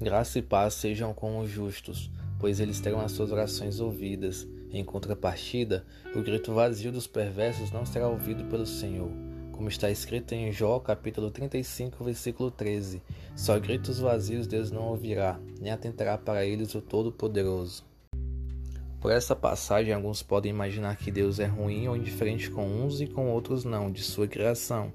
Graça e paz sejam com os justos, pois eles terão as suas orações ouvidas. Em contrapartida, o grito vazio dos perversos não será ouvido pelo Senhor. Como está escrito em Jó, capítulo 35, versículo 13: Só gritos vazios Deus não ouvirá, nem atentará para eles o Todo-Poderoso. Por essa passagem, alguns podem imaginar que Deus é ruim ou indiferente com uns e com outros não, de sua criação.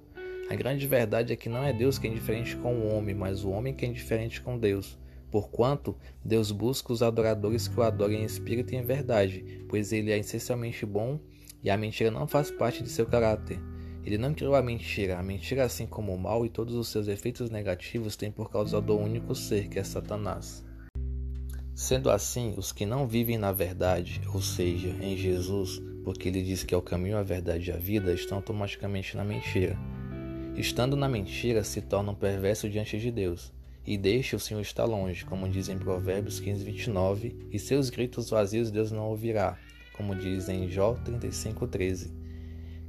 A grande verdade é que não é Deus que é indiferente com o homem, mas o homem que é indiferente com Deus. Porquanto, Deus busca os adoradores que o adorem em espírito e em verdade, pois ele é essencialmente bom e a mentira não faz parte de seu caráter. Ele não criou a mentira, a mentira, assim como o mal e todos os seus efeitos negativos, tem por causa do único ser, que é Satanás. Sendo assim, os que não vivem na verdade, ou seja, em Jesus, porque ele diz que é o caminho, a verdade e a vida, estão automaticamente na mentira. Estando na mentira, se tornam perversos diante de Deus, e deixa o Senhor estar longe, como diz em Provérbios 15, 29, e seus gritos vazios Deus não ouvirá, como diz em Jó 35, 13.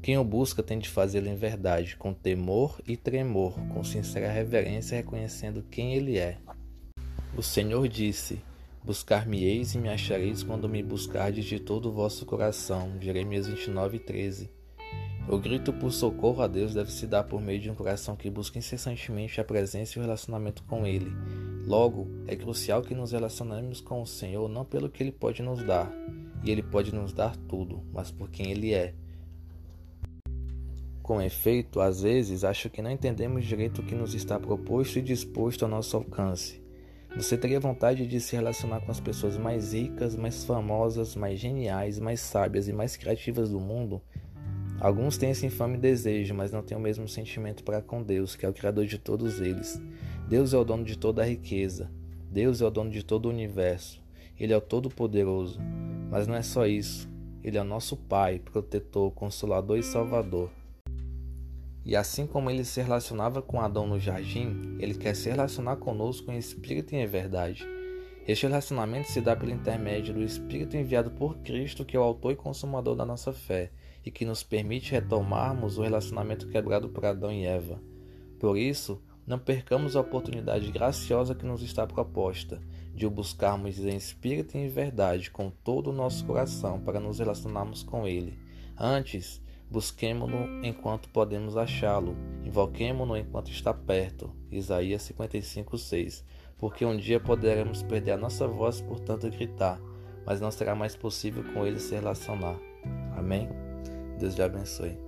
Quem o busca tem de fazê-lo em verdade, com temor e tremor, com sincera reverência, reconhecendo quem ele é. O Senhor disse: Buscar-me-eis e me achareis quando me buscardes de todo o vosso coração. Jeremias 29, 13. O grito por socorro a Deus deve se dar por meio de um coração que busca incessantemente a presença e o relacionamento com Ele. Logo, é crucial que nos relacionemos com o Senhor não pelo que Ele pode nos dar, e Ele pode nos dar tudo, mas por quem Ele é. Com efeito, às vezes acho que não entendemos direito o que nos está proposto e disposto ao nosso alcance. Você teria vontade de se relacionar com as pessoas mais ricas, mais famosas, mais geniais, mais sábias e mais criativas do mundo? Alguns têm esse infame desejo, mas não têm o mesmo sentimento para com Deus, que é o Criador de todos eles. Deus é o dono de toda a riqueza. Deus é o dono de todo o universo. Ele é o Todo-Poderoso. Mas não é só isso. Ele é o nosso Pai, protetor, consolador e salvador. E assim como ele se relacionava com Adão no jardim, ele quer se relacionar conosco em espírito e em verdade. Este relacionamento se dá pelo intermédio do Espírito enviado por Cristo, que é o autor e consumador da nossa fé, e que nos permite retomarmos o relacionamento quebrado por Adão e Eva. Por isso, não percamos a oportunidade graciosa que nos está proposta de o buscarmos em espírito e em verdade com todo o nosso coração para nos relacionarmos com Ele. Antes, busquemo-no enquanto podemos achá-lo, invoquemo-no enquanto está perto. Isaías 55:6 porque um dia poderemos perder a nossa voz por tanto gritar, mas não será mais possível com ele se relacionar. Amém? Deus te abençoe.